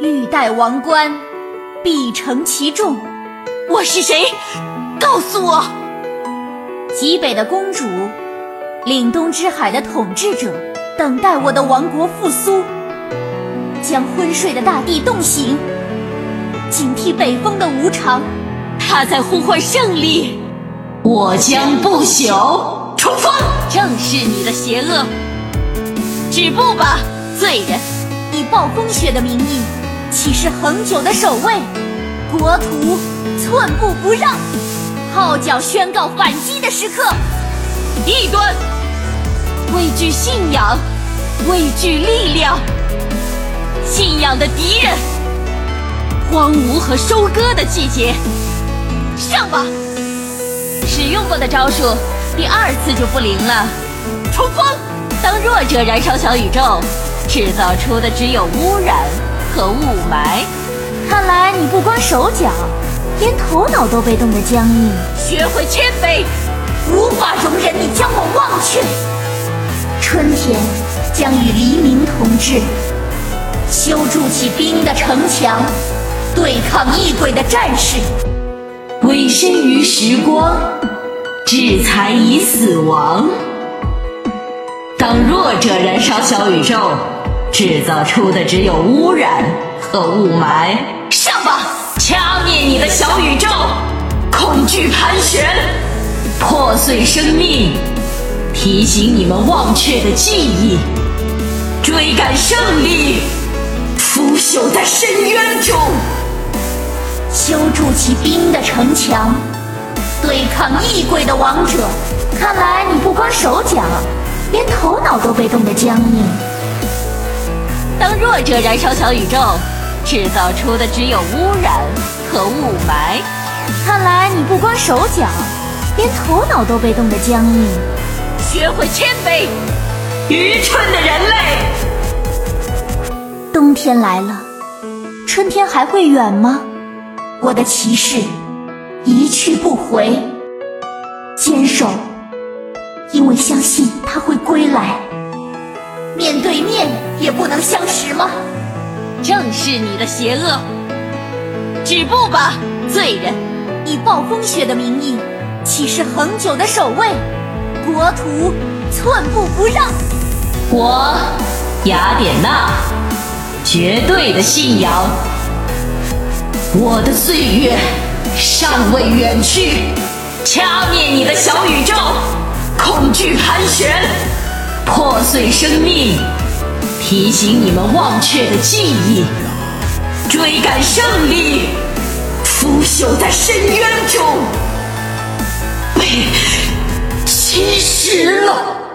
欲戴王冠，必承其重。我是谁？告诉我！极北的公主，凛冬之海的统治者，等待我的王国复苏，将昏睡的大地冻醒，警惕北风的无常。他在呼唤胜利，我将不朽。冲锋！正是你的邪恶！止步吧，罪人！以暴风雪的名义，起誓恒久的守卫国土，寸步不让。号角宣告反击的时刻，异端！畏惧信仰，畏惧力量，信仰的敌人，荒芜和收割的季节。上吧！使用过的招数，第二次就不灵了。冲锋！当弱者燃烧小宇宙，制造出的只有污染和雾霾。看来你不光手脚，连头脑都被冻得僵硬。学会谦卑，无法容忍你将我忘却。春天将与黎明同治，修筑起冰的城墙，对抗异鬼的战士。委身于时光，制裁以死亡。当弱者燃烧小宇宙，制造出的只有污染和雾霾。上吧，掐灭你的小宇宙！恐惧盘旋，破碎生命，提醒你们忘却的记忆。追赶胜利，腐朽在深渊中。修筑起冰的城墙，对抗异鬼的王者。看来你不光手脚，连头脑都被冻得僵硬。当弱者燃烧小宇宙，制造出的只有污染和雾霾。看来你不光手脚，连头脑都被冻得僵硬。学会谦卑，愚蠢的人类。冬天来了，春天还会远吗？我的骑士一去不回，坚守，因为相信他会归来。面对面也不能相识吗？正是你的邪恶！止步吧，罪人！以暴风雪的名义，起誓恒久的守卫国土，寸步不让。我，雅典娜，绝对的信仰。我的岁月尚未远去，掐灭你的小宇宙，恐惧盘旋，破碎生命，提醒你们忘却的记忆，追赶胜利，腐朽在深渊中，被侵蚀了。